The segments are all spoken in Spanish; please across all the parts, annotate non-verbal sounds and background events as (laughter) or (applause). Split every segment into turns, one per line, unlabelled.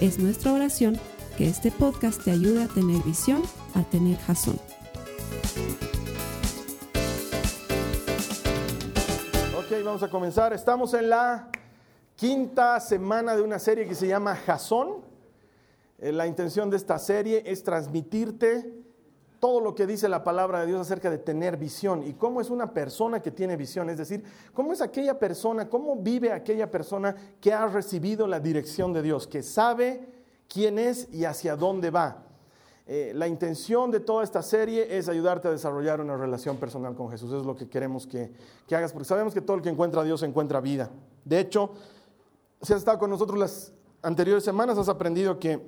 Es nuestra oración que este podcast te ayude a tener visión, a tener jazón.
Ok, vamos a comenzar. Estamos en la quinta semana de una serie que se llama Jazón. Eh, La intención de esta serie es transmitirte todo lo que dice la palabra de Dios acerca de tener visión y cómo es una persona que tiene visión, es decir, cómo es aquella persona, cómo vive aquella persona que ha recibido la dirección de Dios, que sabe quién es y hacia dónde va. Eh, la intención de toda esta serie es ayudarte a desarrollar una relación personal con Jesús. Es lo que queremos que, que hagas, porque sabemos que todo el que encuentra a Dios encuentra vida. De hecho, si has estado con nosotros las anteriores semanas, has aprendido que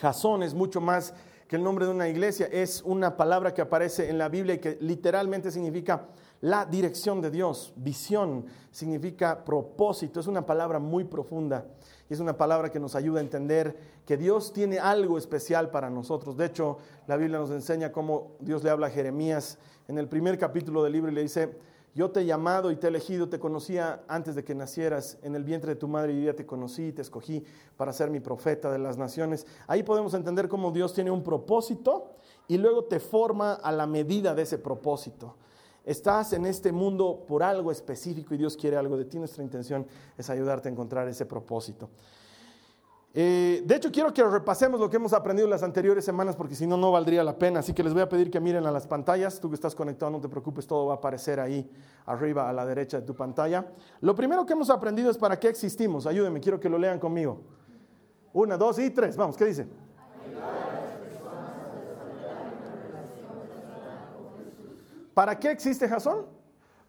Jasón es mucho más que el nombre de una iglesia. Es una palabra que aparece en la Biblia y que literalmente significa la dirección de Dios. Visión significa propósito. Es una palabra muy profunda y es una palabra que nos ayuda a entender que Dios tiene algo especial para nosotros. De hecho, la Biblia nos enseña cómo Dios le habla a Jeremías en el primer capítulo del libro y le dice, yo te he llamado y te he elegido, te conocía antes de que nacieras, en el vientre de tu madre y ya te conocí y te escogí para ser mi profeta de las naciones. Ahí podemos entender cómo Dios tiene un propósito y luego te forma a la medida de ese propósito. Estás en este mundo por algo específico y Dios quiere algo de ti. Nuestra intención es ayudarte a encontrar ese propósito. Eh, de hecho, quiero que repasemos lo que hemos aprendido las anteriores semanas, porque si no, no valdría la pena. Así que les voy a pedir que miren a las pantallas. Tú que estás conectado, no te preocupes, todo va a aparecer ahí arriba a la derecha de tu pantalla. Lo primero que hemos aprendido es para qué existimos. Ayúdenme, quiero que lo lean conmigo. Una, dos y tres. Vamos, ¿qué dice? ¿Para qué existe Jasón?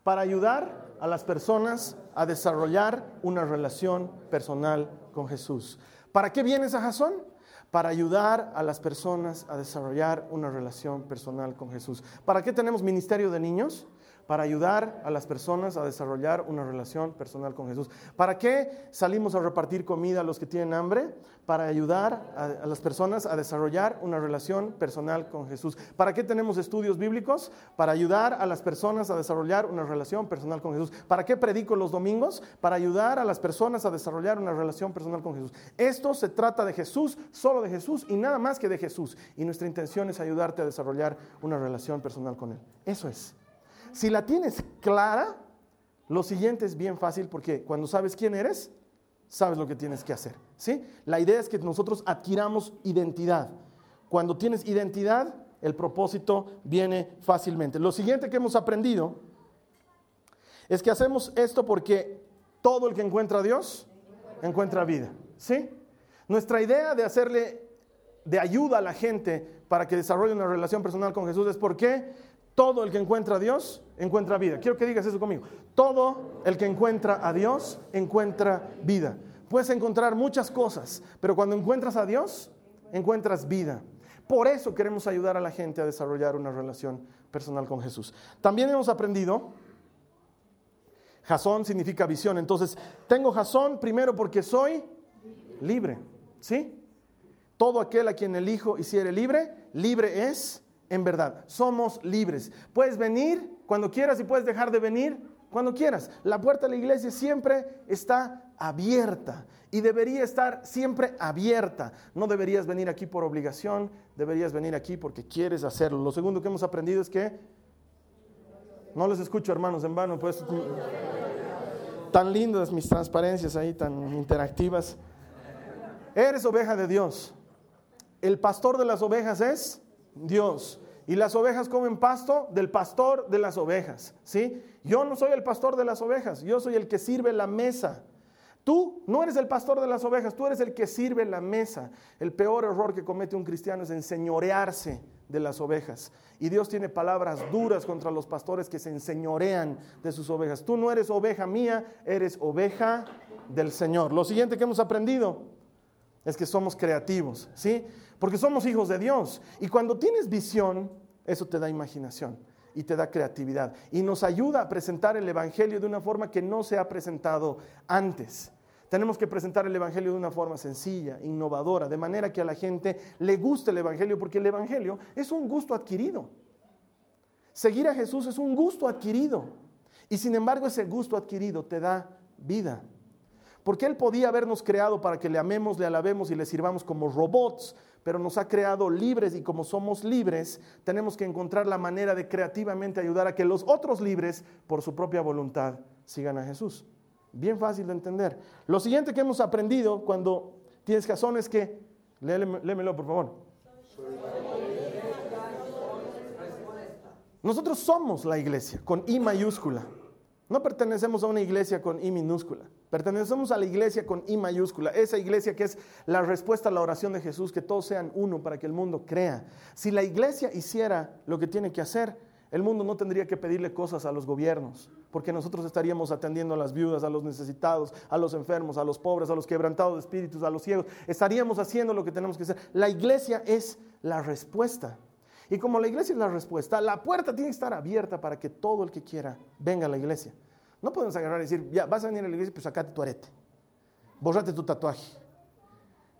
Para ayudar a las personas a desarrollar una relación personal con Jesús. ¿Para qué vienes a Jasón? Para ayudar a las personas a desarrollar una relación personal con Jesús. ¿Para qué tenemos ministerio de niños? Para ayudar a las personas a desarrollar una relación personal con Jesús. ¿Para qué salimos a repartir comida a los que tienen hambre? Para ayudar a, las personas a desarrollar una relación personal con Jesús. ¿Para qué tenemos estudios bíblicos? Para ayudar a las personas a desarrollar una relación personal con Jesús. ¿Para qué predico los domingos? Para ayudar a las personas a desarrollar una relación personal con Jesús. Esto se trata de Jesús, solo de Jesús y nada más que de Jesús. Y nuestra intención es ayudarte a desarrollar una relación personal con Él. Eso es. Si la tienes clara, lo siguiente es bien fácil porque cuando sabes quién eres, sabes lo que tienes que hacer. ¿sí? La idea es que nosotros adquiramos identidad. Cuando tienes identidad, el propósito viene fácilmente. Lo siguiente que hemos aprendido es que hacemos esto porque todo el que encuentra a Dios encuentra vida. ¿sí? Nuestra idea de hacerle de ayuda a la gente para que desarrolle una relación personal con Jesús es porque todo el que encuentra a Dios encuentra vida. Quiero que digas eso conmigo. Todo el que encuentra a Dios encuentra vida. Puedes encontrar muchas cosas, pero cuando encuentras a Dios, encuentras vida. Por eso queremos ayudar a la gente a desarrollar una relación personal con Jesús. También hemos aprendido, Jasón significa visión. Entonces, tengo Jasón primero porque soy libre. ¿Sí? Todo aquel a quien el Hijo hiciere libre, libre es en verdad. Somos libres. Puedes venir cuando quieras y puedes dejar de venir cuando quieras. La puerta de la iglesia siempre está abierta y debería estar siempre abierta. No deberías venir aquí por obligación, deberías venir aquí porque quieres hacerlo. Lo segundo que hemos aprendido es que no les escucho, hermanos, en vano, pues tan lindas mis transparencias ahí, tan interactivas. Eres oveja de Dios. El pastor de las ovejas es Dios. Y las ovejas comen pasto del pastor de las ovejas, ¿sí? Yo no soy el pastor de las ovejas, yo soy el que sirve la mesa. Tú no eres el pastor de las ovejas, tú eres el que sirve la mesa. El peor error que comete un cristiano es enseñorearse de las ovejas. Y Dios tiene palabras duras contra los pastores que se enseñorean de sus ovejas. Tú no eres oveja mía, eres oveja del Señor. Lo siguiente que hemos aprendido, es que somos creativos, ¿sí? Porque somos hijos de Dios. Y cuando tienes visión, eso te da imaginación y te da creatividad. Y nos ayuda a presentar el Evangelio de una forma que no se ha presentado antes. Tenemos que presentar el Evangelio de una forma sencilla, innovadora, de manera que a la gente le guste el Evangelio, porque el Evangelio es un gusto adquirido. Seguir a Jesús es un gusto adquirido. Y sin embargo ese gusto adquirido te da vida. Porque Él podía habernos creado para que le amemos, le alabemos y le sirvamos como robots, pero nos ha creado libres y como somos libres, tenemos que encontrar la manera de creativamente ayudar a que los otros libres, por su propia voluntad, sigan a Jesús. Bien fácil de entender. Lo siguiente que hemos aprendido cuando tienes razón es que, léemelo por favor. Nosotros somos la iglesia, con I mayúscula. No pertenecemos a una iglesia con I minúscula. Pertenecemos a la iglesia con I mayúscula. Esa iglesia que es la respuesta a la oración de Jesús, que todos sean uno para que el mundo crea. Si la iglesia hiciera lo que tiene que hacer, el mundo no tendría que pedirle cosas a los gobiernos, porque nosotros estaríamos atendiendo a las viudas, a los necesitados, a los enfermos, a los pobres, a los quebrantados de espíritus, a los ciegos. Estaríamos haciendo lo que tenemos que hacer. La iglesia es la respuesta. Y como la iglesia es la respuesta, la puerta tiene que estar abierta para que todo el que quiera venga a la iglesia. No podemos agarrar y decir, ya, vas a venir a la iglesia, pues sacate tu arete, borrate tu tatuaje,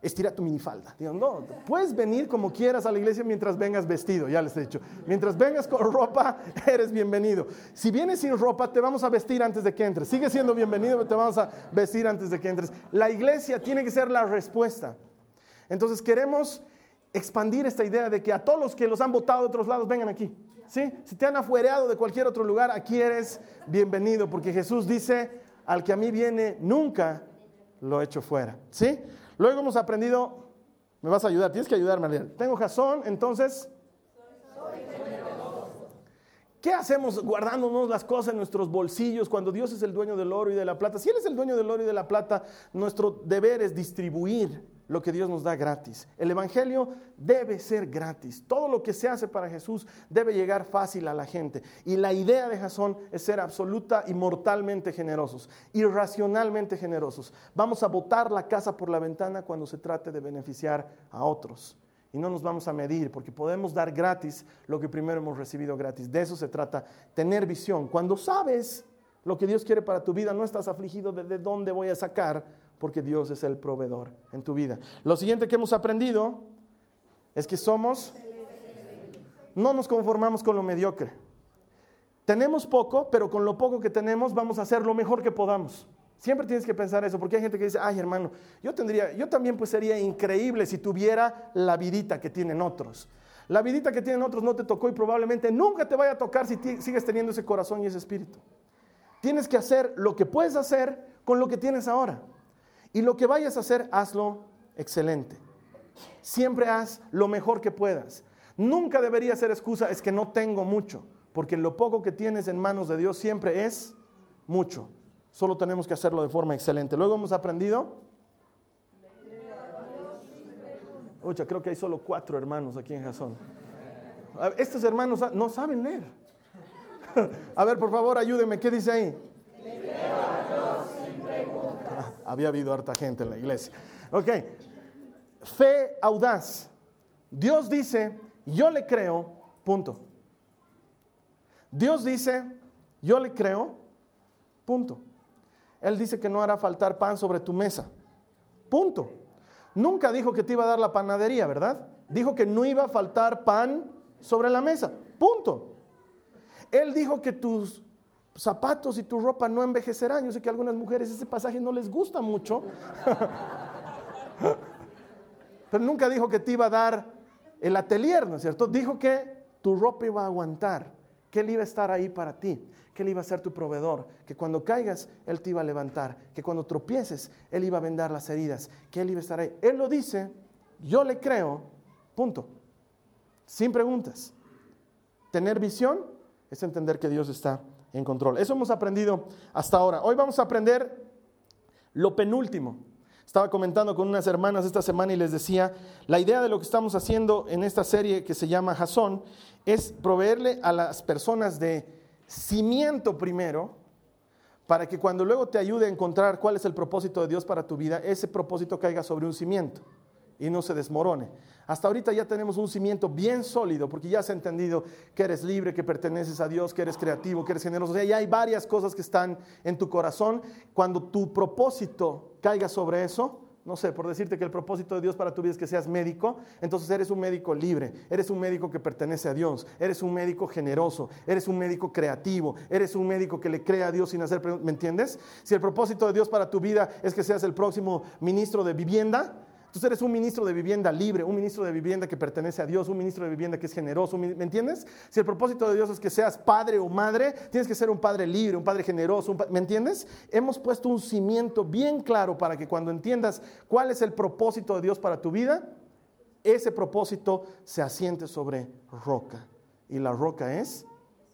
estira tu minifalda. Digo, no, puedes venir como quieras a la iglesia mientras vengas vestido, ya les he dicho. Mientras vengas con ropa, (laughs) eres bienvenido. Si vienes sin ropa, te vamos a vestir antes de que entres. Sigue siendo bienvenido, pero te vamos a vestir antes de que entres. La iglesia tiene que ser la respuesta. Entonces queremos expandir esta idea de que a todos los que los han votado de otros lados vengan aquí. Si te han afuereado de cualquier otro lugar, aquí eres bienvenido, porque Jesús dice, al que a mí viene, nunca lo echo fuera. ¿Sí? Luego hemos aprendido, me vas a ayudar, tienes que ayudarme a leer. Tengo jazón, entonces... ¿Qué hacemos guardándonos las cosas en nuestros bolsillos cuando Dios es el dueño del oro y de la plata? Si Él es el dueño del oro y de la plata, nuestro deber es distribuir lo que Dios nos da gratis. El Evangelio debe ser gratis. Todo lo que se hace para Jesús debe llegar fácil a la gente. Y la idea de Jasón es ser absoluta y mortalmente generosos, irracionalmente generosos. Vamos a botar la casa por la ventana cuando se trate de beneficiar a otros. Y no nos vamos a medir porque podemos dar gratis lo que primero hemos recibido gratis. De eso se trata, tener visión. Cuando sabes lo que Dios quiere para tu vida, no estás afligido de, de dónde voy a sacar porque Dios es el proveedor en tu vida. Lo siguiente que hemos aprendido es que somos, no nos conformamos con lo mediocre. Tenemos poco, pero con lo poco que tenemos vamos a hacer lo mejor que podamos. Siempre tienes que pensar eso, porque hay gente que dice, ay hermano, yo tendría, yo también pues sería increíble si tuviera la vidita que tienen otros. La vidita que tienen otros no te tocó y probablemente nunca te vaya a tocar si sigues teniendo ese corazón y ese espíritu. Tienes que hacer lo que puedes hacer con lo que tienes ahora. Y lo que vayas a hacer, hazlo excelente. Siempre haz lo mejor que puedas. Nunca debería ser excusa, es que no tengo mucho, porque lo poco que tienes en manos de Dios siempre es mucho. Solo tenemos que hacerlo de forma excelente. Luego hemos aprendido. Oye, creo que hay solo cuatro hermanos aquí en Jasón. Estos hermanos no saben leer. (laughs) A ver, por favor, ayúdenme. ¿Qué dice ahí? Había habido harta gente en la iglesia. Ok, fe audaz. Dios dice, yo le creo, punto. Dios dice, yo le creo, punto. Él dice que no hará faltar pan sobre tu mesa, punto. Nunca dijo que te iba a dar la panadería, ¿verdad? Dijo que no iba a faltar pan sobre la mesa, punto. Él dijo que tus zapatos y tu ropa no envejecerán. Yo sé que a algunas mujeres ese pasaje no les gusta mucho, (laughs) pero nunca dijo que te iba a dar el atelier, ¿no es cierto? Dijo que tu ropa iba a aguantar, que Él iba a estar ahí para ti, que Él iba a ser tu proveedor, que cuando caigas Él te iba a levantar, que cuando tropieces Él iba a vendar las heridas, que Él iba a estar ahí. Él lo dice, yo le creo, punto. Sin preguntas. Tener visión es entender que Dios está en control. Eso hemos aprendido hasta ahora. Hoy vamos a aprender lo penúltimo. Estaba comentando con unas hermanas esta semana y les decía, la idea de lo que estamos haciendo en esta serie que se llama Jasón es proveerle a las personas de cimiento primero, para que cuando luego te ayude a encontrar cuál es el propósito de Dios para tu vida, ese propósito caiga sobre un cimiento. Y no se desmorone. Hasta ahorita ya tenemos un cimiento bien sólido porque ya has entendido que eres libre, que perteneces a Dios, que eres creativo, que eres generoso. O sea, ya hay varias cosas que están en tu corazón. Cuando tu propósito caiga sobre eso, no sé, por decirte que el propósito de Dios para tu vida es que seas médico, entonces eres un médico libre, eres un médico que pertenece a Dios, eres un médico generoso, eres un médico creativo, eres un médico que le cree a Dios sin hacer ¿me entiendes? Si el propósito de Dios para tu vida es que seas el próximo ministro de vivienda, entonces eres un ministro de vivienda libre, un ministro de vivienda que pertenece a Dios, un ministro de vivienda que es generoso, ¿me entiendes? Si el propósito de Dios es que seas padre o madre, tienes que ser un padre libre, un padre generoso, ¿me entiendes? Hemos puesto un cimiento bien claro para que cuando entiendas cuál es el propósito de Dios para tu vida, ese propósito se asiente sobre roca. Y la roca es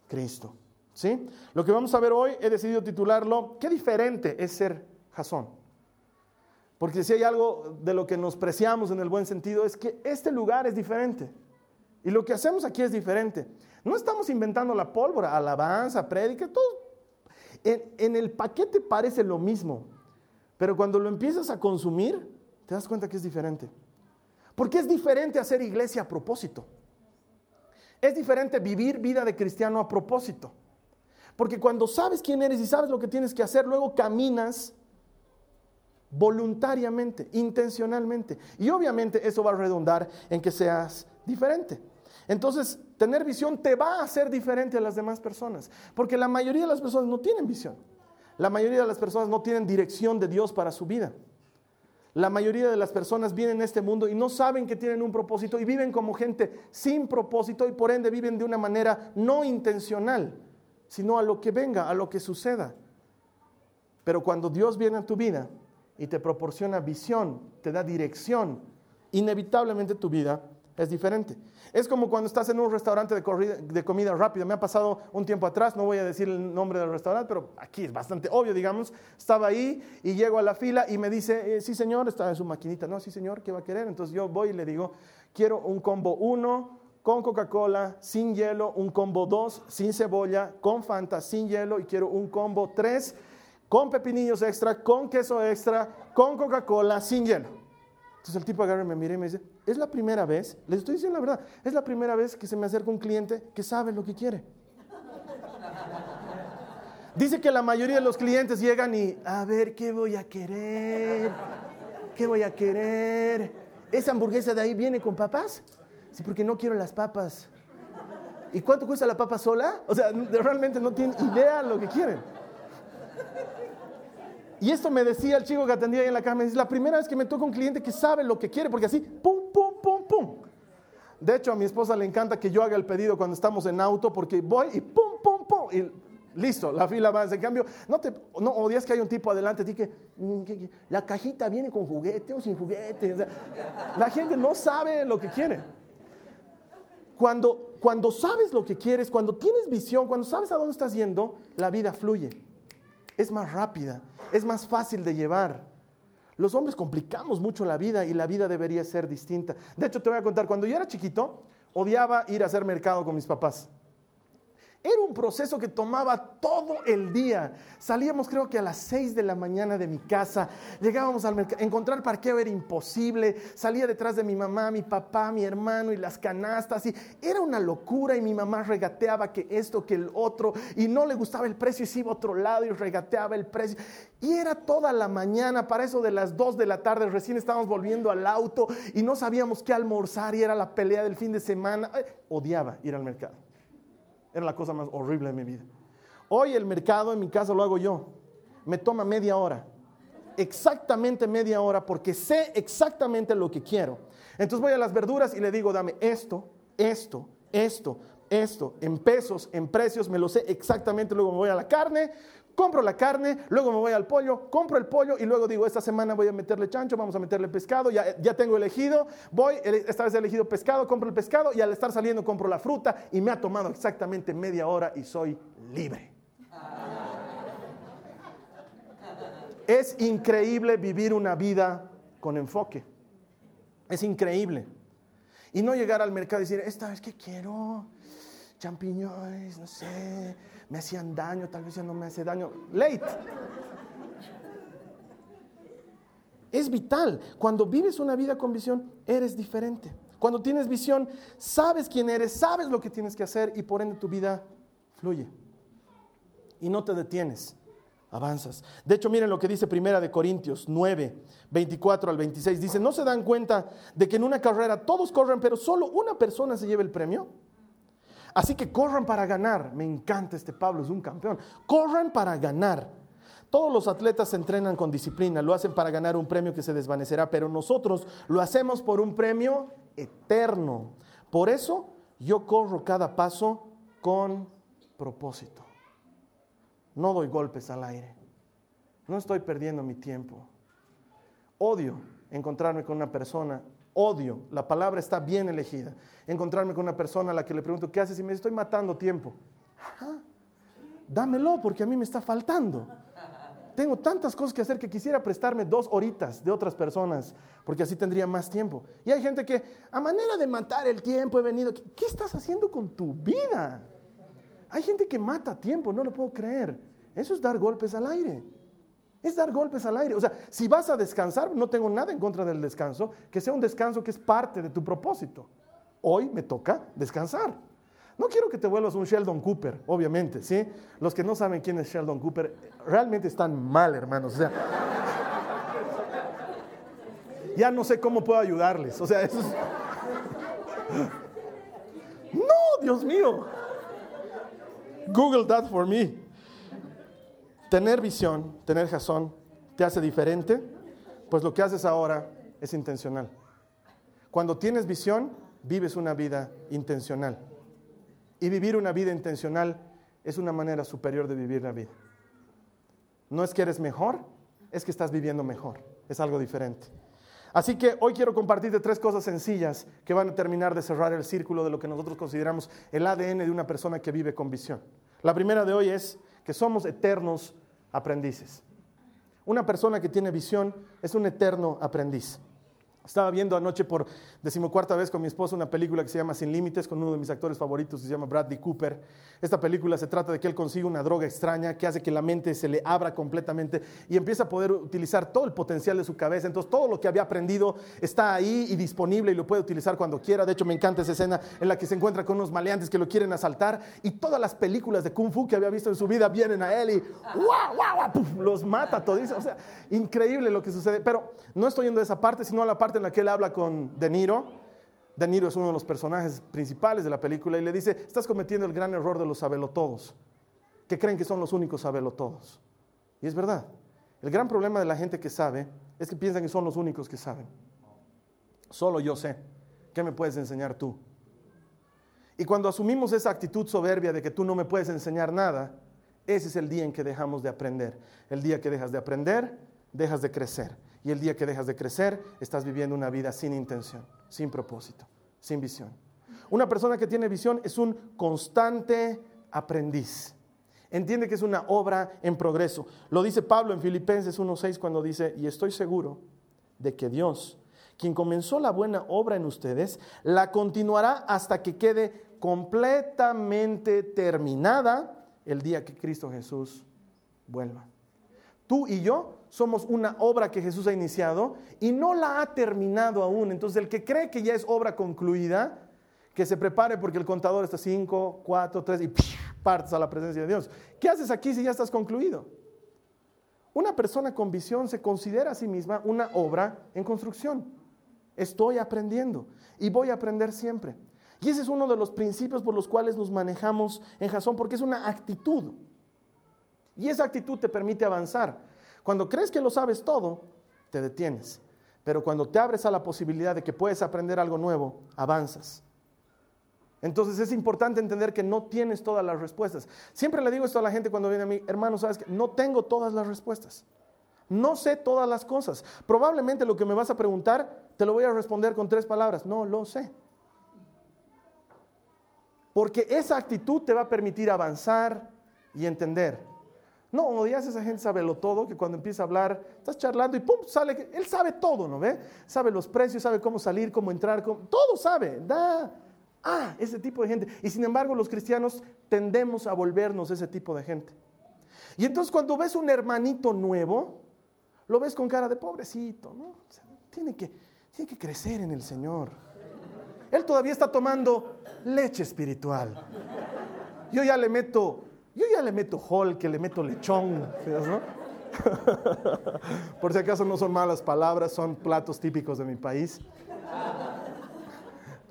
Cristo. ¿Sí? Lo que vamos a ver hoy he decidido titularlo ¿Qué diferente es ser Jasón? Porque si hay algo de lo que nos preciamos en el buen sentido es que este lugar es diferente. Y lo que hacemos aquí es diferente. No estamos inventando la pólvora, alabanza, prédica, todo. En, en, el paquete parece lo mismo, pero cuando lo empiezas a consumir, te das cuenta que es diferente. Porque es diferente hacer iglesia a propósito. Es diferente vivir vida de cristiano a propósito. Porque cuando sabes quién eres y sabes lo que tienes que hacer, luego caminas voluntariamente, intencionalmente. Y obviamente eso va a redundar en que seas diferente. Entonces, tener visión te va a hacer diferente a las demás personas, porque la mayoría de las personas no tienen visión. La mayoría de las personas no tienen dirección de Dios para su vida. La mayoría de las personas vienen a este mundo y no saben que tienen un propósito y viven como gente sin propósito y por ende viven de una manera no intencional, sino a lo que venga, a lo que suceda. Pero cuando Dios viene a tu vida, y te proporciona visión, te da dirección, inevitablemente tu vida es diferente. Es como cuando estás en un restaurante de, comida rápida. Me ha pasado un tiempo atrás, no voy a decir el nombre del restaurante, pero aquí es bastante obvio, digamos. Estaba ahí y llego a la fila y me dice, eh, sí señor, está en su maquinita. No, sí señor, ¿qué va a querer? Entonces yo voy y le digo, quiero un combo 1 con Coca-Cola, sin hielo, un combo 2 sin cebolla, con Fanta, sin hielo y quiero un combo 3 con pepinillos extra, con queso extra, con Coca-Cola, sin hielo. Entonces el tipo agarra me mira y me dice, es la primera vez, les estoy diciendo la verdad, es la primera vez que se me acerca un cliente que sabe lo que quiere. Dice que la mayoría de los clientes llegan y, a ver, ¿qué voy a querer? ¿Qué voy a querer? ¿Esa hamburguesa de ahí viene con papas? Sí, porque no quiero las papas. ¿Y cuánto cuesta la papa sola? O sea, realmente no tienen idea lo que quieren. Y esto me decía el chico que atendía ahí en la cama, es la primera vez que me toca un cliente que sabe lo que quiere, porque así, pum, pum, pum, pum. De hecho, a mi esposa le encanta que yo haga el pedido cuando estamos en auto, porque voy y pum, pum, pum, y listo, la fila va. En cambio, no, te, no odias que hay un tipo adelante, mm, la cajita viene con juguete o sin juguete. la gente no sabe lo que quiere. Cuando, cuando sabes lo que quieres, cuando tienes visión, cuando sabes a dónde estás yendo, la vida fluye. Es más rápida es más fácil de llevar. Los hombres complicamos mucho la vida y la vida debería ser distinta. De hecho, te voy a contar, cuando yo era chiquito, odiaba ir a hacer mercado con mis papás. Era un proceso que tomaba todo el día. Salíamos creo que a las 6 de la mañana de mi casa, llegábamos al mercado, encontrar parqueo era imposible, salía detrás de mi mamá, mi papá, mi hermano y las canastas y era una locura y mi mamá regateaba que esto, que el otro y no le gustaba el precio y se iba a otro lado y regateaba el precio. Y era toda la mañana, para eso de las 2 de la tarde, recién estábamos volviendo al auto y no sabíamos qué almorzar y era la pelea del fin de semana. Odiaba ir al mercado. Era la cosa más horrible de mi vida. Hoy el mercado en mi casa lo hago yo. Me toma media hora. Exactamente media hora porque sé exactamente lo que quiero. Entonces voy a las verduras y le digo, dame esto, esto, esto, esto, en pesos, en precios, me lo sé exactamente. Luego me voy a la carne, compro la carne, luego me voy al pollo, compro el pollo y luego digo, esta semana voy a meterle chancho, vamos a meterle pescado, ya, ya tengo elegido, voy, esta vez he elegido pescado, compro el pescado y al estar saliendo compro la fruta y me ha tomado exactamente media hora y soy libre. Es increíble vivir una vida con enfoque. Es increíble. Y no llegar al mercado y decir, esta vez que quiero champiñones, no sé, me hacían daño, tal vez ya no me hace daño. Late. Es vital. Cuando vives una vida con visión, eres diferente. Cuando tienes visión, sabes quién eres, sabes lo que tienes que hacer y por ende tu vida fluye. Y no te detienes, avanzas. De hecho, miren lo que dice Primera de Corintios 9, 24 al 26. Dice, ¿no se dan cuenta de que en una carrera todos corren, pero solo una persona se lleva el premio? Así que corran para ganar. Me encanta este Pablo, es un campeón. Corran para ganar. Todos los atletas se entrenan con disciplina, lo hacen para ganar un premio que se desvanecerá, pero nosotros lo hacemos por un premio eterno. Por eso yo corro cada paso con propósito. No doy golpes al aire. No estoy perdiendo mi tiempo. Odio encontrarme con una persona, odio, la palabra está bien elegida, encontrarme con una persona a la que le pregunto, ¿qué haces? Y me dice, estoy matando tiempo. Dámelo porque a mí me está faltando tengo tantas cosas que hacer que quisiera prestarme dos horitas de otras personas, porque así tendría más tiempo. Y hay gente que, a manera de matar el tiempo, he venido. ¿Qué estás haciendo con tu vida? Hay gente que mata tiempo, no lo puedo creer. Eso es dar golpes al aire. Es dar golpes al aire. O sea, si vas a descansar, no tengo nada en contra del descanso, que sea un descanso que es parte de tu propósito. Hoy me toca descansar. No quiero que te vuelvas un Sheldon Cooper, obviamente, ¿sí? Los que no saben quién es Sheldon Cooper realmente están mal, hermanos. O sea, (laughs) ya no sé cómo puedo ayudarles. O sea, eso es... (laughs) No, Dios mío. Google that for me. Tener visión, tener jazón, te hace diferente, pues lo que haces ahora es intencional. Cuando tienes visión, vives una vida intencional. Y vivir una vida intencional es una manera superior de vivir la vida. No es que eres mejor, es que estás viviendo mejor. Es algo diferente. Así que hoy quiero compartirte tres cosas sencillas que van a terminar de cerrar el círculo de lo que nosotros consideramos el ADN de una persona que vive con visión. La primera de hoy es que somos eternos aprendices. Una persona que tiene visión es un eterno aprendiz. Estaba viendo anoche por decimocuarta vez con mi esposa una película que se llama Sin Límites, con uno de mis actores favoritos, se llama Bradley Cooper. Esta película se trata de que él consigue una droga extraña que hace que la mente se le abra completamente y empieza a poder utilizar todo el potencial de su cabeza. Entonces todo lo que había aprendido está ahí y disponible y lo puede utilizar cuando quiera. De hecho me encanta esa escena en la que se encuentra con unos maleantes que lo quieren asaltar y todas las películas de Kung Fu que había visto en su vida vienen a él y los mata todo. O sea, increíble lo que sucede. Pero no estoy yendo de esa parte, sino a la en la que él habla con De Niro. De Niro es uno de los personajes principales de la película y le dice, estás cometiendo el gran error de los sabelotodos, que creen que son los únicos sabelotodos. Y es verdad. El gran problema de la gente que sabe es que piensan que son los únicos que saben. Solo yo sé. ¿Qué me puedes enseñar tú? Y cuando asumimos esa actitud soberbia de que tú no me puedes enseñar nada, ese es el día en que dejamos de aprender. El día que dejas de aprender, dejas de crecer. Y el día que dejas de crecer, estás viviendo una vida sin intención, sin propósito, sin visión. Una persona que tiene visión es un constante aprendiz. Entiende que es una obra en progreso. Lo dice Pablo en Filipenses 1.6 cuando dice, y estoy seguro de que Dios, quien comenzó la buena obra en ustedes, la continuará hasta que quede completamente terminada el día que Cristo Jesús vuelva. Tú y yo somos una obra que Jesús ha iniciado y no la ha terminado aún. Entonces el que cree que ya es obra concluida, que se prepare porque el contador está 5, 4, 3 y partes a la presencia de Dios. ¿Qué haces aquí si ya estás concluido? Una persona con visión se considera a sí misma una obra en construcción. Estoy aprendiendo y voy a aprender siempre. Y ese es uno de los principios por los cuales nos manejamos en Jasón, porque es una actitud. Y esa actitud te permite avanzar. Cuando crees que lo sabes todo, te detienes. Pero cuando te abres a la posibilidad de que puedes aprender algo nuevo, avanzas. Entonces es importante entender que no tienes todas las respuestas. Siempre le digo esto a la gente cuando viene a mí, hermano, sabes que no tengo todas las respuestas. No sé todas las cosas. Probablemente lo que me vas a preguntar, te lo voy a responder con tres palabras. No lo sé. Porque esa actitud te va a permitir avanzar y entender. No, odias esa gente sabelo todo, que cuando empieza a hablar, estás charlando y pum, sale, él sabe todo, ¿no ve? Sabe los precios, sabe cómo salir, cómo entrar, todo sabe, da, ah, ese tipo de gente. Y sin embargo los cristianos tendemos a volvernos ese tipo de gente. Y entonces cuando ves un hermanito nuevo, lo ves con cara de pobrecito, ¿no? tiene, que, tiene que crecer en el Señor. Él todavía está tomando leche espiritual. Yo ya le meto, yo ya le meto hall, que le meto lechón, ¿no? (laughs) Por si acaso no son malas palabras, son platos típicos de mi país.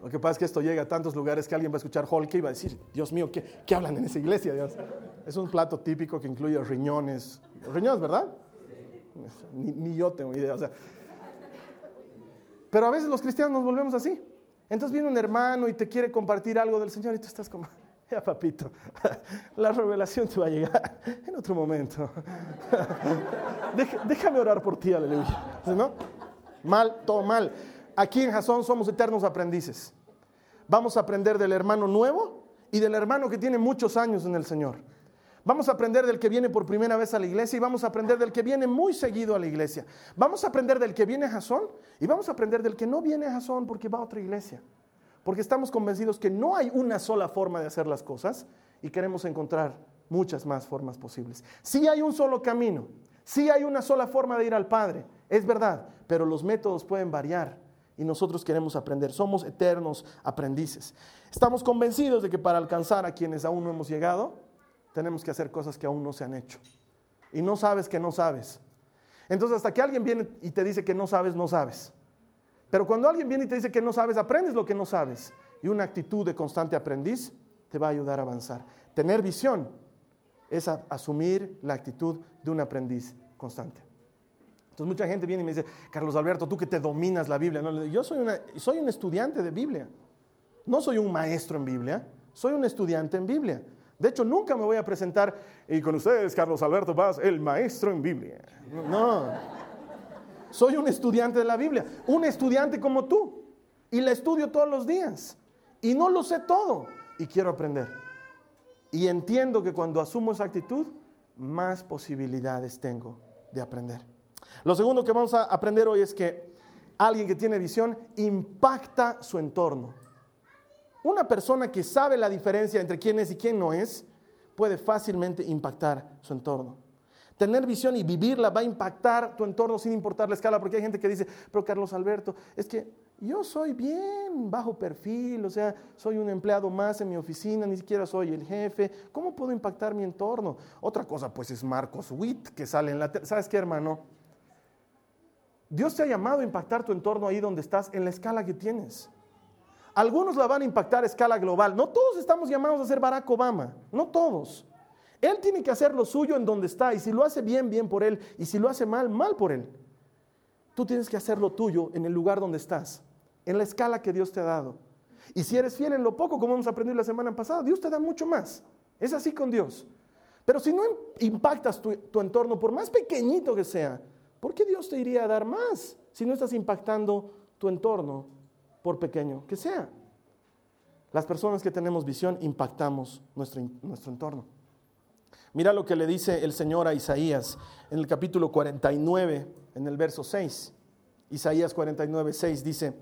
Lo que pasa es que esto llega a tantos lugares que alguien va a escuchar Holke y va a decir, Dios mío, ¿qué, ¿qué, hablan en esa iglesia? Es un plato típico que incluye riñones. Riñones, ¿verdad? Ni, ni, yo tengo idea. O sea. Pero a veces los cristianos nos volvemos así. Entonces viene un hermano y te quiere compartir algo del Señor y tú estás como, (laughs) ya papito, (laughs) la revelación te va a llegar en otro momento. (laughs) Déjame orar por ti, aleluya. ¿No? Mal, todo mal. Aquí en Jasón somos eternos aprendices. Vamos a aprender del hermano nuevo y del hermano que tiene muchos años en el Señor. Vamos a aprender del que viene por primera vez a la iglesia y vamos a aprender del que viene muy seguido a la iglesia. Vamos a aprender del que viene a Jasón y vamos a aprender del que no viene a Jasón porque va a otra iglesia. Porque estamos convencidos que no hay una sola forma de hacer las cosas y queremos encontrar muchas más formas posibles. Sí hay un solo camino, sí hay una sola forma de ir al Padre, es verdad, pero los métodos pueden variar y nosotros queremos aprender. Somos eternos aprendices. Estamos convencidos de que para alcanzar a quienes aún no hemos llegado, tenemos que hacer cosas que aún no se han hecho. Y no sabes que no sabes. Entonces hasta que alguien viene y te dice que no sabes, no sabes. Pero cuando alguien viene y te dice que no sabes, aprendes lo que no sabes. Y una actitud de constante aprendiz te va a ayudar a avanzar. Tener visión es asumir la actitud de un aprendiz constante. Entonces mucha gente viene y me dice, Carlos Alberto, tú que te dominas la Biblia. No, yo soy, soy un estudiante de Biblia. No soy un maestro en Biblia, soy un estudiante en Biblia. De hecho, nunca me voy a presentar y con ustedes, Carlos Alberto Paz, el maestro en Biblia. No. Soy un estudiante de la Biblia, un estudiante como tú. Y la estudio todos los días. Y no lo sé todo. Y quiero aprender. Y entiendo que cuando asumo esa actitud, más posibilidades tengo de aprender. Lo segundo que vamos a aprender hoy es que alguien que tiene visión impacta su entorno. Una persona que sabe la diferencia entre quién es y quién no es, puede fácilmente impactar su entorno. Tener visión y vivirla va a impactar tu entorno sin importar la escala, porque hay gente que dice, pero Carlos Alberto, es que yo soy bien bajo perfil, o sea, soy un empleado más en mi oficina, ni siquiera soy el jefe, ¿cómo puedo impactar mi entorno? Otra cosa, pues es Marcos Witt, que sale en la... ¿Sabes qué, hermano? Dios te ha llamado a impactar tu entorno ahí donde estás, en la escala que tienes. Algunos la van a impactar a escala global. No todos estamos llamados a ser Barack Obama, no todos. Él tiene que hacer lo suyo en donde está y si lo hace bien, bien por él y si lo hace mal, mal por él. Tú tienes que hacer lo tuyo en el lugar donde estás, en la escala que Dios te ha dado. Y si eres fiel en lo poco, como hemos aprendido la semana pasada, Dios te da mucho más. Es así con Dios. Pero si no impactas tu, entorno, por más pequeñito que sea, ¿Por qué Dios te iría a dar más si no estás impactando tu entorno, por pequeño que sea? Las personas que tenemos visión impactamos nuestro entorno. Mira lo que le dice el Señor a Isaías en el capítulo 49, en el verso 6. Isaías 49, 6 dice,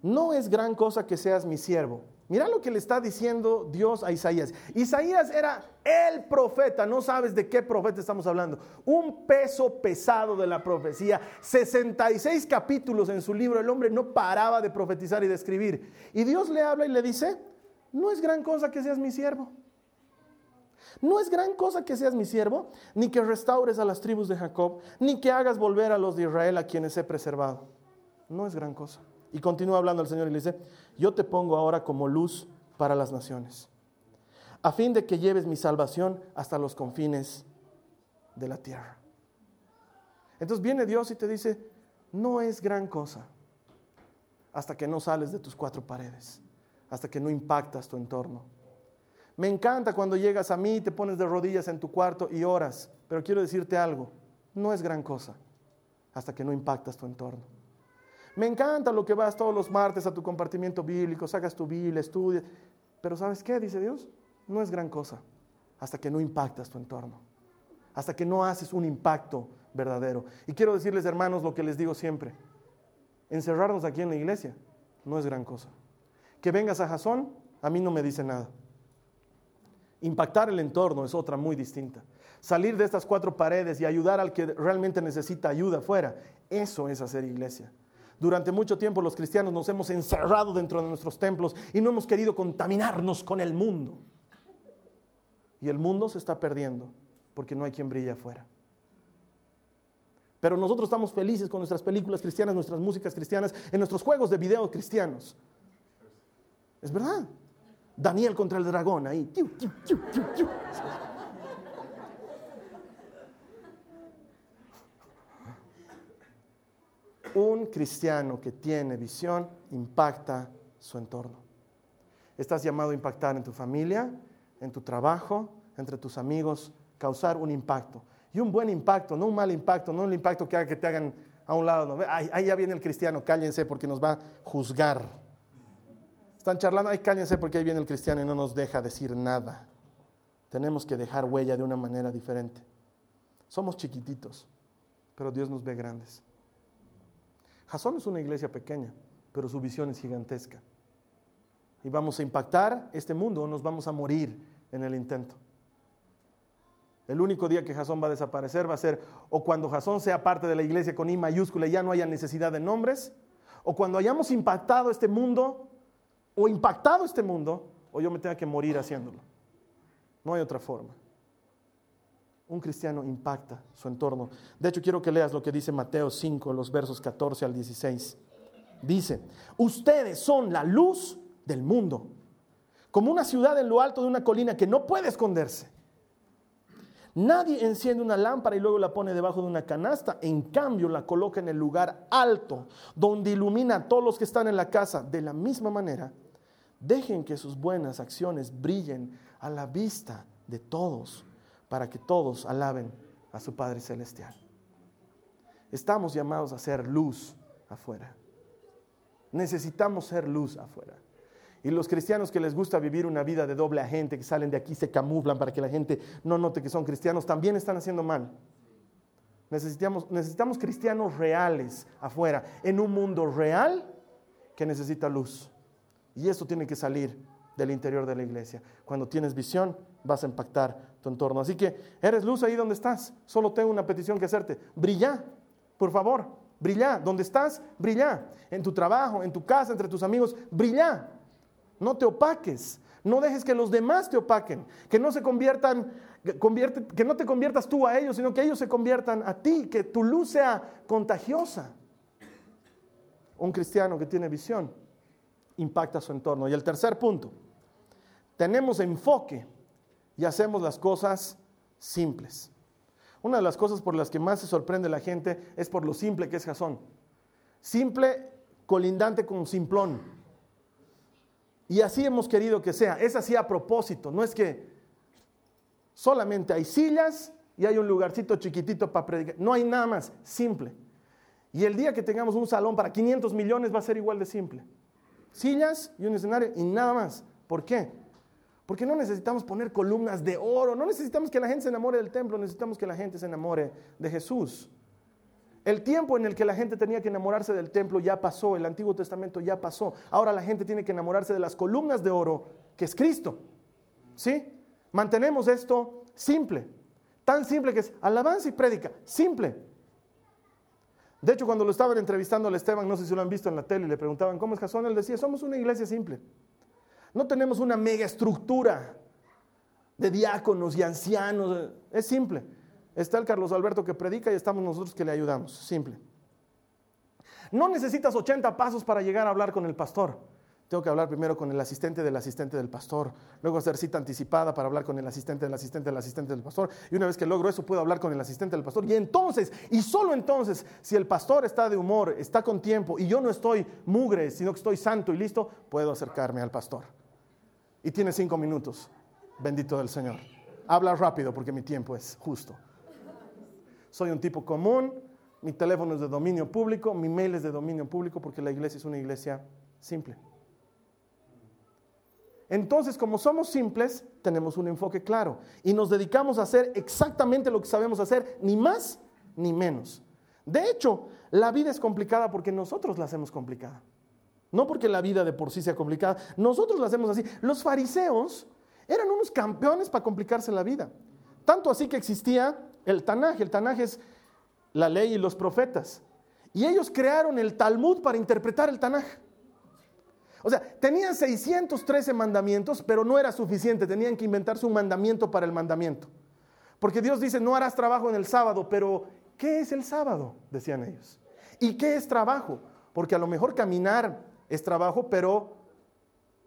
no es gran cosa que seas mi siervo Mira lo que le está diciendo Dios a Isaías. Isaías era el profeta, no sabes de qué profeta estamos hablando. Un peso pesado de la profecía. 66 capítulos en su libro, el hombre no paraba de profetizar y de escribir. Y Dios le habla y le dice, no es gran cosa que seas mi siervo. No es gran cosa que seas mi siervo, ni que restaures a las tribus de Jacob, ni que hagas volver a los de Israel a quienes he preservado. No es gran cosa. Y continúa hablando el Señor y le dice, yo te pongo ahora como luz para las naciones, a fin de que lleves mi salvación hasta los confines de la tierra. Entonces viene Dios y te dice, no es gran cosa hasta que no sales de tus cuatro paredes, hasta que no impactas tu entorno. Me encanta cuando llegas a mí, te pones de rodillas en tu cuarto y oras, pero quiero decirte algo, no es gran cosa hasta que no impactas tu entorno. Me encanta lo que vas todos los martes a tu compartimiento bíblico, sacas tu Biblia, estudias. Pero ¿sabes qué? Dice Dios. No es gran cosa hasta que no impactas tu entorno. Hasta que no haces un impacto verdadero. Y quiero decirles, hermanos, lo que les digo siempre. Encerrarnos aquí en la iglesia no es gran cosa. Que vengas a Jasón, a mí no me dice nada. Impactar el entorno es otra muy distinta. salir de estas cuatro paredes y ayudar al que realmente necesita ayuda afuera. Eso es hacer iglesia. Durante mucho tiempo los cristianos nos hemos encerrado dentro de nuestros templos y no hemos querido contaminarnos con el mundo. Y el mundo se está perdiendo porque no hay quien brille afuera. Pero nosotros estamos felices con nuestras películas cristianas, nuestras músicas cristianas, en nuestros juegos de video cristianos. Es verdad. Daniel contra el dragón ahí. Un cristiano que tiene visión impacta su entorno. Estás llamado a impactar en tu familia, en tu trabajo, entre tus amigos, causar un impacto. Y un buen impacto, no un mal impacto, no un impacto que haga que te hagan a un lado. ahí ya viene el cristiano, cállense porque nos va a juzgar. Están charlando, ay, cállense porque ahí viene el cristiano y no nos deja decir nada. Tenemos que dejar huella de una manera diferente. Somos chiquititos, pero Dios nos ve grandes. Jasón es una iglesia pequeña, pero su visión es gigantesca. Y vamos a impactar este mundo o nos vamos a morir en el intento. El único día que Jasón va a desaparecer va a ser o cuando Jasón sea parte de la iglesia con I mayúscula y ya no haya necesidad de nombres, o cuando hayamos impactado este mundo o impactado este mundo o yo me tenga que morir haciéndolo. No hay otra forma. Un cristiano impacta su entorno. De hecho, quiero que leas lo que dice Mateo 5, los versos 14 al 16. Dice, ustedes son la luz del mundo, como una ciudad en lo alto de una colina que no puede esconderse. Nadie enciende una lámpara y luego la pone debajo de una canasta. En cambio, la coloca en el lugar alto, donde ilumina a todos los que están en la casa. De la misma manera, dejen que sus buenas acciones brillen a la vista de todos, para que todos alaben a su Padre Celestial. Estamos llamados a ser luz afuera. Necesitamos ser luz afuera. Y los cristianos que les gusta vivir una vida de doble agente, que salen de aquí, se camuflan para que la gente no note que son cristianos, también están haciendo mal. Necesitamos, cristianos reales afuera, en un mundo real que necesita luz. Y eso tiene que salir del interior de la iglesia. Cuando tienes visión, vas a impactar tu entorno. Así que eres luz ahí donde estás. Solo tengo una petición que hacerte. Brilla, por favor. Brilla. Donde estás, brilla. En tu trabajo, en tu casa, entre tus amigos, brilla. No te opaques. No dejes que los demás te opaquen. Que no se conviertan, que no te conviertas tú a ellos, sino que ellos se conviertan a ti. Que tu luz sea contagiosa. Un cristiano que tiene visión impacta su entorno. Y el tercer punto, tenemos enfoque y hacemos las cosas simples. Una de las cosas por las que más se sorprende la gente es por lo simple que es Jasón. Simple colindante con simplón. Y así hemos querido que sea. Es así a propósito. No es que solamente hay sillas y hay un lugarcito chiquitito para predicar. No hay nada más. Simple. Y el día que tengamos un salón para 500 millones va a ser igual de simple. Sillas y un escenario y nada más. ¿Por qué? Porque no necesitamos poner columnas de oro, no necesitamos que la gente se enamore del templo, necesitamos que la gente se enamore de Jesús. El tiempo en el que la gente tenía que enamorarse del templo ya pasó, el Antiguo Testamento ya pasó. Ahora la gente tiene que enamorarse de las columnas de oro, que es Cristo. ¿Sí? Mantenemos esto simple, tan simple que es alabanza y prédica, simple. De hecho, cuando lo estaban entrevistando al Esteban, no sé si lo han visto en la tele, le preguntaban, ¿cómo es Jasón? Él decía, somos una iglesia simple. No tenemos una mega estructura de diáconos y ancianos, es simple. Está el Carlos Alberto que predica y estamos nosotros que le ayudamos. Simple. No necesitas 80 pasos para llegar a hablar con el pastor. Tengo que hablar primero con el asistente del asistente del pastor, luego hacer cita anticipada para hablar con el asistente del asistente del asistente del pastor. Y una vez que logro eso, puedo hablar con el asistente del pastor. Y entonces, y solo entonces, si el pastor está de humor, está con tiempo y yo no estoy mugre, sino que estoy santo y listo, puedo acercarme al pastor. Y tiene cinco minutos. Bendito del Señor. Habla rápido porque mi tiempo es justo soy un tipo común, mi teléfono es de dominio público, mi mail es de dominio público porque la iglesia es una iglesia simple. Entonces, como somos simples, tenemos un enfoque claro y nos dedicamos a hacer exactamente lo que sabemos hacer, ni más ni menos. De hecho, la vida es complicada porque nosotros la hacemos complicada. No porque la vida de por sí sea complicada, nosotros la hacemos así. Los fariseos eran unos campeones para complicarse la vida. Tanto así que existía el Tanaj. El Tanaj es la ley y los profetas. Y ellos crearon el Talmud para interpretar el Tanaj. O sea, tenían 613 mandamientos, pero no era suficiente, tenían que inventarse un mandamiento para el mandamiento. Porque Dios dice, no harás trabajo en el sábado, pero ¿qué es el sábado? Decían ellos. ¿Y qué es trabajo? Porque a lo mejor caminar es trabajo, pero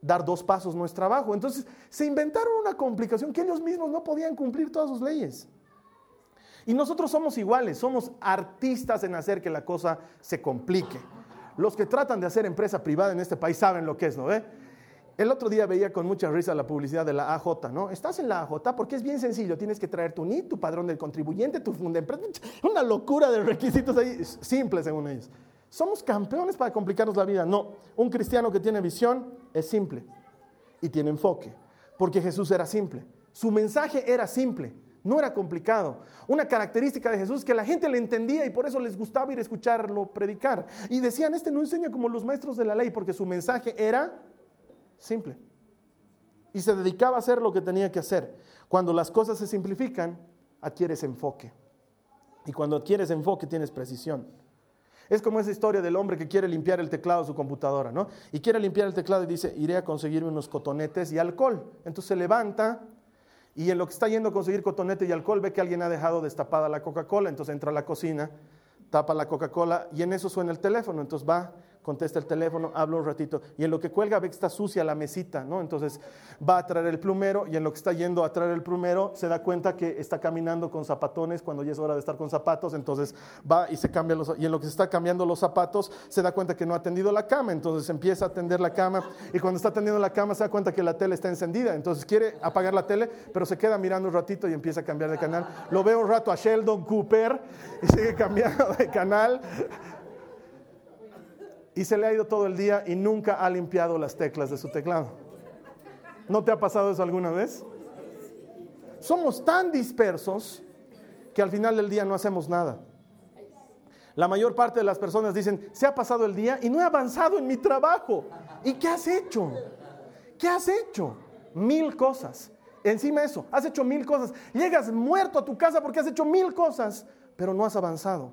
dar dos pasos no es trabajo. Entonces se inventaron una complicación que ellos mismos no podían cumplir todas sus leyes. Y nosotros somos iguales, somos artistas en hacer que la cosa se complique. Los que tratan de hacer empresa privada en este país saben lo que es, ¿no? ve? El otro día veía con mucha risa la publicidad de la AJ, ¿no? Estás en la AJ porque es bien sencillo, tienes que traer tu NIT, tu padrón del contribuyente, tu funda empresa, (laughs) una locura de requisitos ahí, simples según ellos. Somos campeones para complicarnos la vida. No, un cristiano que tiene visión es simple y tiene enfoque, porque Jesús era simple. Su mensaje era simple, no era complicado. Una característica de Jesús que la gente le entendía y por eso les gustaba ir a escucharlo predicar. Y decían, este no enseña como los maestros de la ley, porque su mensaje era simple. Y se dedicaba a hacer lo que tenía que hacer. Cuando las cosas se simplifican, adquieres enfoque. Y cuando adquieres enfoque, tienes precisión. Es como esa historia del hombre que quiere limpiar el teclado de su computadora, ¿no? Y quiere limpiar el teclado y dice, iré a conseguirme unos cotonetes y alcohol. Entonces se levanta y en lo que está yendo a conseguir cotonete y alcohol ve que alguien ha dejado destapada la Coca-Cola, entonces entra a la cocina, tapa la Coca-Cola y en eso suena el teléfono, entonces va contesta el teléfono, habla un ratito, y en lo que cuelga ve que está sucia la mesita, ¿no? Entonces va a traer el plumero, y en lo que está yendo a traer el plumero, se da cuenta que está caminando con zapatones cuando ya es hora de estar con zapatos, entonces va y se cambia los, y en lo que se está cambiando los zapatos, se da cuenta que no ha atendido la cama, entonces empieza a atender la cama, y cuando está atendiendo la cama se da cuenta que la tele está encendida, entonces quiere apagar la tele, pero se queda mirando un ratito y empieza a cambiar de canal. Lo veo un rato a Sheldon Cooper y sigue cambiando de canal y se le ha ido todo el día y nunca ha limpiado las teclas de su teclado. ¿No te ha pasado eso alguna vez? Somos tan dispersos que al final del día no hacemos nada. La mayor parte de las personas dicen, se ha pasado el día y no he avanzado en mi trabajo. ¿Y qué has hecho? ¿Qué has hecho? Mil cosas. Encima eso, has hecho mil cosas. Llegas muerto a tu casa porque has hecho mil cosas, pero no has avanzado.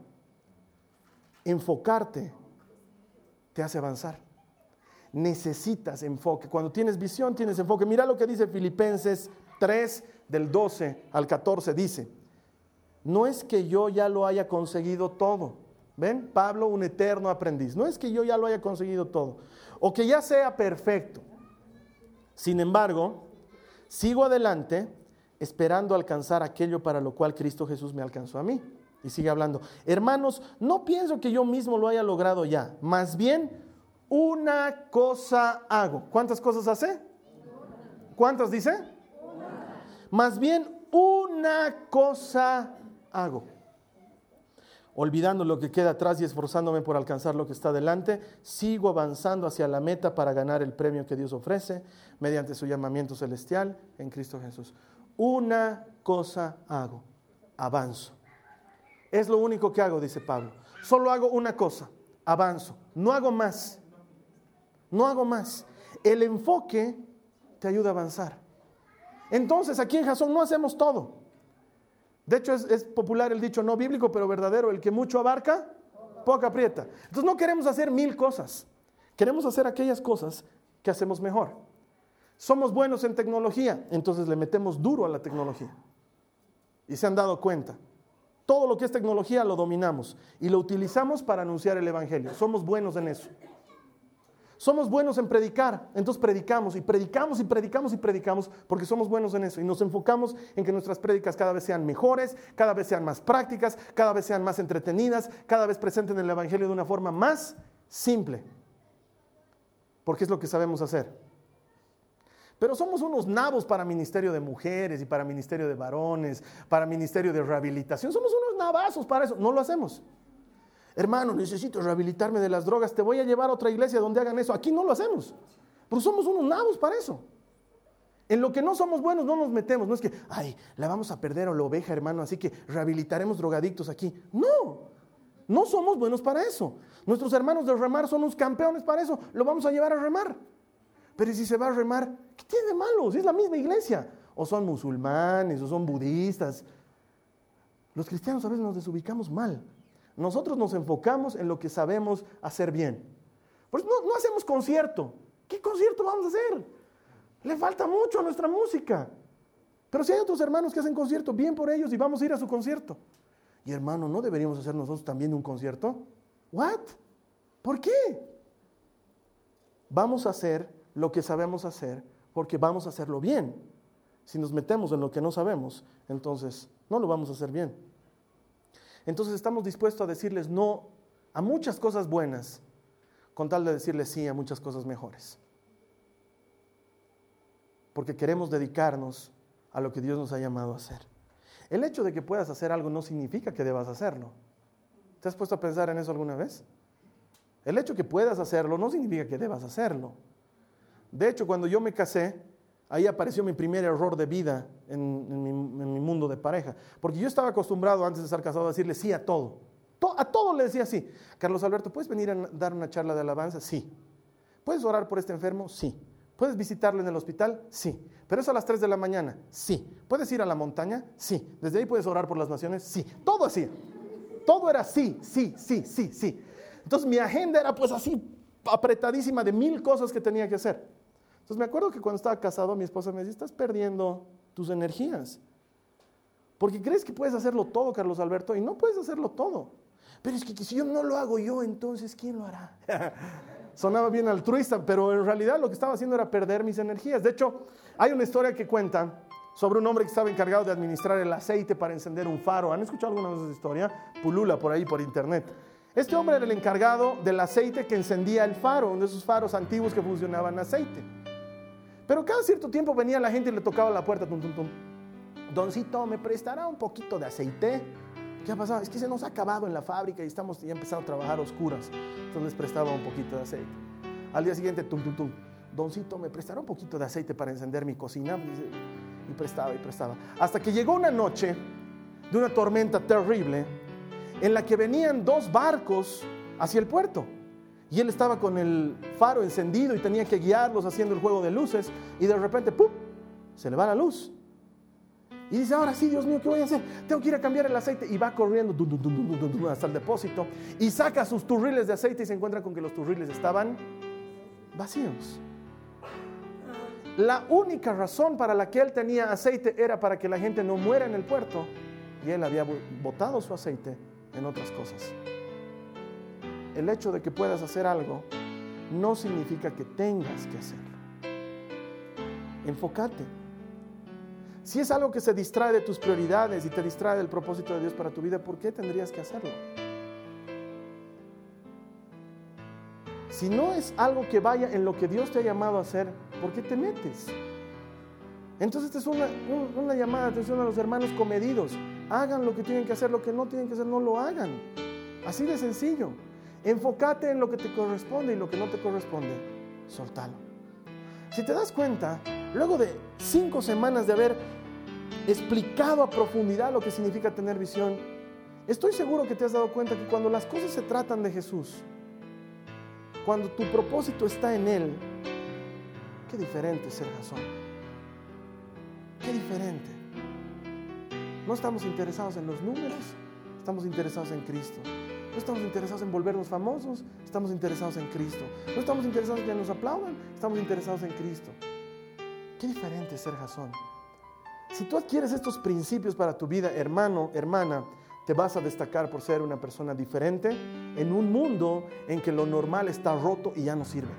Enfocarte te hace avanzar. Necesitas enfoque. Cuando tienes visión, tienes enfoque. Mira lo que dice Filipenses 3, del 12 al 14. Dice, no es que yo ya lo haya conseguido todo. ¿Ven? Pablo, un eterno aprendiz. No es que yo ya lo haya conseguido todo. O que ya sea perfecto. Sin embargo, sigo adelante esperando alcanzar aquello para lo cual Cristo Jesús me alcanzó a mí. Y sigue hablando. Hermanos, no pienso que yo mismo lo haya logrado ya. Más bien, una cosa hago. ¿Cuántas cosas hace? ¿Cuántas dice? Más bien, una cosa hago. Olvidando lo que queda atrás y esforzándome por alcanzar lo que está delante, sigo avanzando hacia la meta para ganar el premio que Dios ofrece mediante su llamamiento celestial en Cristo Jesús. Una cosa hago, avanzo. Es lo único que hago, dice Pablo. Solo hago una cosa, avanzo. No hago más. No hago más. El enfoque te ayuda a avanzar. Entonces, aquí en Jasón no hacemos todo. De hecho, es, popular el dicho no bíblico, pero verdadero. El que mucho abarca, poco aprieta. Entonces, no queremos hacer mil cosas. Queremos hacer aquellas cosas que hacemos mejor. Somos buenos en tecnología, entonces le metemos duro a la tecnología. Y se han dado cuenta. Todo lo que es tecnología lo dominamos y lo utilizamos para anunciar el Evangelio. Somos buenos en eso. Somos buenos en predicar, entonces predicamos y predicamos y predicamos y predicamos porque somos buenos en eso y nos enfocamos en que nuestras prédicas cada vez sean mejores, cada vez sean más prácticas, cada vez sean más entretenidas, cada vez presenten el Evangelio de una forma más simple, porque es lo que sabemos hacer. Pero somos unos nabos para ministerio de mujeres y para ministerio de varones, para ministerio de rehabilitación. Somos unos navazos para eso. No lo hacemos. Hermano, necesito rehabilitarme de las drogas. Te voy a llevar a otra iglesia donde hagan eso. Aquí no lo hacemos. Pero somos unos nabos para eso. En lo que no somos buenos no nos metemos. No es que, ay, la vamos a perder a la oveja, hermano, así que rehabilitaremos drogadictos aquí. No, no somos buenos para eso. Nuestros hermanos de remar son unos campeones para eso. Lo vamos a llevar a remar. Pero si se va a remar, ¿qué tiene de malo? Si es la misma iglesia. o son musulmanes, o son budistas. Los cristianos a veces nos desubicamos mal. Nosotros nos enfocamos en lo que sabemos hacer bien. Pues no, no hacemos concierto. ¿Qué concierto vamos a hacer? Le falta mucho a nuestra música. Pero si hay otros hermanos que hacen concierto, bien por ellos y vamos a ir a su concierto. Y hermano, ¿no deberíamos hacer nosotros también un concierto? ¿What? ¿Por qué? Vamos a hacer lo que sabemos hacer porque vamos a hacerlo bien. Si nos metemos en lo que no sabemos, entonces no lo vamos a hacer bien. Entonces estamos dispuestos a decirles no a muchas cosas buenas con tal de decirles sí a muchas cosas mejores. Porque queremos dedicarnos a lo que Dios nos ha llamado a hacer. El hecho de que puedas hacer algo no significa que debas hacerlo. ¿Te has puesto a pensar en eso alguna vez? El hecho de que puedas hacerlo no significa que debas hacerlo. De hecho, cuando yo me casé, ahí apareció mi primer error de vida en, mi, mundo de pareja. Porque yo estaba acostumbrado antes de estar casado a decirle sí a todo. A todo le decía sí. Carlos Alberto, ¿puedes venir a dar una charla de alabanza? Sí. ¿Puedes orar por este enfermo? Sí. ¿Puedes visitarlo en el hospital? Sí. ¿Pero es a las 3 de la mañana? Sí. ¿Puedes ir a la montaña? Sí. ¿Desde ahí puedes orar por las naciones? Sí. Todo así. Todo era sí, sí, sí, sí, sí. Entonces mi agenda era pues así apretadísima de mil cosas que tenía que hacer. Entonces me acuerdo que cuando estaba casado mi esposa me decía, estás perdiendo tus energías. Porque crees que puedes hacerlo todo, Carlos Alberto, y no puedes hacerlo todo. Pero es que si yo no lo hago yo, entonces ¿quién lo hará? (laughs) Sonaba bien altruista, pero en realidad lo que estaba haciendo era perder mis energías. De hecho, hay una historia que cuenta sobre un hombre que estaba encargado de administrar el aceite para encender un faro. ¿Han escuchado alguna vez esa historia? Pulula por ahí, por internet. Este hombre era el encargado del aceite que encendía el faro, uno de esos faros antiguos que funcionaban aceite. Pero cada cierto tiempo venía la gente y le tocaba la puerta. Tum, tum, tum. Doncito, ¿me prestará un poquito de aceite? ¿Qué ha pasado? Es que se nos ha acabado en la fábrica y estamos ya empezando a trabajar a oscuras. Entonces les prestaba un poquito de aceite. Al día siguiente, tum, tum, tum. Doncito, ¿me prestará un poquito de aceite para encender mi cocina? Y prestaba y prestaba. Hasta que llegó una noche de una tormenta terrible en la que venían dos barcos hacia el puerto. Y él estaba con el faro encendido y tenía que guiarlos haciendo el juego de luces. Y de repente, ¡pum! Se le va la luz. Y dice, ahora sí, Dios mío, ¿qué voy a hacer? Tengo que ir a cambiar el aceite. Y va corriendo hasta el depósito. Y saca sus turriles de aceite y se encuentra con que los turriles estaban vacíos. La única razón para la que él tenía aceite era para que la gente no muera en el puerto. Y él había botado su aceite en otras cosas. El hecho de que puedas hacer algo no significa que tengas que hacerlo. Enfócate. Si es algo que se distrae de tus prioridades y te distrae del propósito de Dios para tu vida, ¿por qué tendrías que hacerlo? Si no es algo que vaya en lo que Dios te ha llamado a hacer, ¿por qué te metes? Entonces esta es una, llamada de atención a los hermanos comedidos. Hagan lo que tienen que hacer, lo que no tienen que hacer, no lo hagan. Así de sencillo. Enfócate en lo que te corresponde y lo que no te corresponde, soltalo. Si te das cuenta, luego de cinco semanas de haber explicado a profundidad lo que significa tener visión, estoy seguro que te has dado cuenta que cuando las cosas se tratan de Jesús, cuando tu propósito está en Él, qué diferente es ser razón. Qué diferente. No estamos interesados en los números, estamos interesados en Cristo. No estamos interesados en volvernos famosos, estamos interesados en Cristo. No estamos interesados en que nos aplaudan, estamos interesados en Cristo. Qué diferente es ser Jasón. Si tú adquieres estos principios para tu vida, hermano, hermana, te vas a destacar por ser una persona diferente en un mundo en que lo normal está roto y ya no sirve.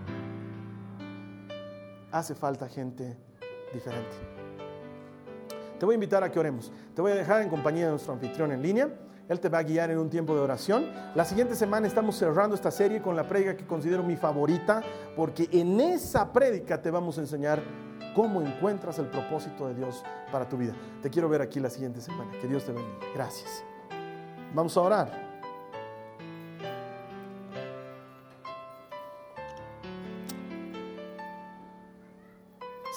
Hace falta gente diferente. Te voy a invitar a que oremos. Te voy a dejar en compañía de nuestro anfitrión en línea. Él te va a guiar en un tiempo de oración. La siguiente semana estamos cerrando esta serie con la prédica que considero mi favorita, porque en esa prédica te vamos a enseñar cómo encuentras el propósito de Dios para tu vida. Te quiero ver aquí la siguiente semana. Que Dios te bendiga. Gracias. Vamos a orar.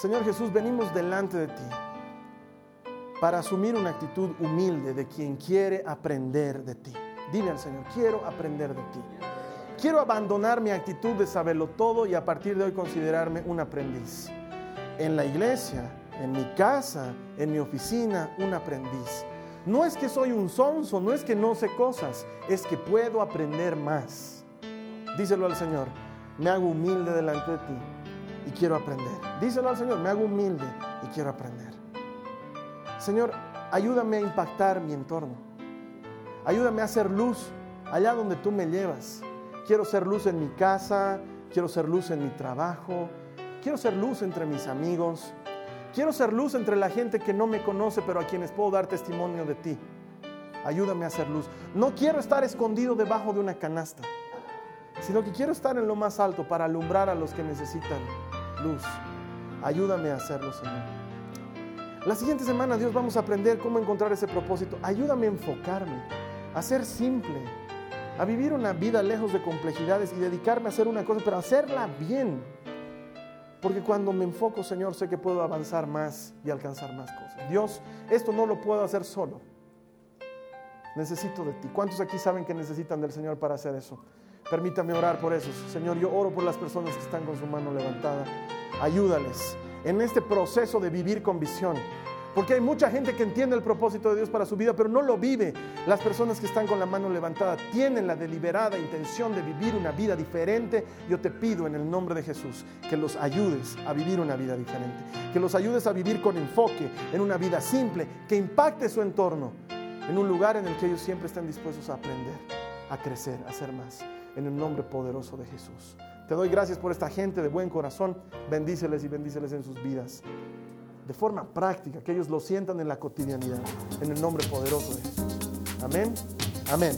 Señor Jesús, venimos delante de ti para asumir una actitud humilde de quien quiere aprender de ti. Dile al Señor, quiero aprender de ti. Quiero abandonar mi actitud de saberlo todo y a partir de hoy considerarme un aprendiz. En la iglesia, en mi casa, en mi oficina, un aprendiz. No es que soy un sonso, no es que no sé cosas, es que puedo aprender más. Díselo al Señor, me hago humilde delante de ti y quiero aprender. Díselo al Señor, me hago humilde y quiero aprender. Señor, ayúdame a impactar mi entorno. Ayúdame a hacer luz allá donde tú me llevas. Quiero ser luz en mi casa, quiero ser luz en mi trabajo, quiero ser luz entre mis amigos, quiero ser luz entre la gente que no me conoce, pero a quienes puedo dar testimonio de ti. Ayúdame a hacer luz. No quiero estar escondido debajo de una canasta, sino que quiero estar en lo más alto para alumbrar a los que necesitan luz. Ayúdame a hacerlo, Señor. La siguiente semana, Dios, vamos a aprender cómo encontrar ese propósito. Ayúdame a enfocarme, a ser simple, a vivir una vida lejos de complejidades y dedicarme a hacer una cosa, pero hacerla bien. Porque cuando me enfoco, Señor, sé que puedo avanzar más y alcanzar más cosas. Dios, esto no lo puedo hacer solo. Necesito de ti. ¿Cuántos aquí saben que necesitan del Señor para hacer eso? Permítame orar por eso. Señor, yo oro por las personas que están con su mano levantada. Ayúdales en este proceso de vivir con visión. Porque hay mucha gente que entiende el propósito de Dios para su vida, pero no lo vive. Las personas que están con la mano levantada tienen la deliberada intención de vivir una vida diferente. Yo te pido en el nombre de Jesús que los ayudes a vivir una vida diferente. Que los ayudes a vivir con enfoque, en una vida simple, que impacte su entorno, en un lugar en el que ellos siempre están dispuestos a aprender, a crecer, a ser más. En el nombre poderoso de Jesús. Te doy gracias por esta gente de buen corazón. Bendíceles y bendíceles en sus vidas de forma práctica, que ellos lo sientan en la cotidianidad, en el nombre poderoso de Jesús. Amén, amén.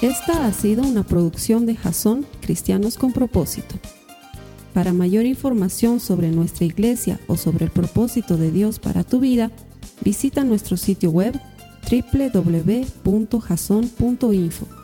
Esta ha sido una producción de Jason Cristianos con Propósito. Para mayor información sobre nuestra iglesia o sobre el propósito de Dios para tu vida, visita nuestro sitio web www.jason.info.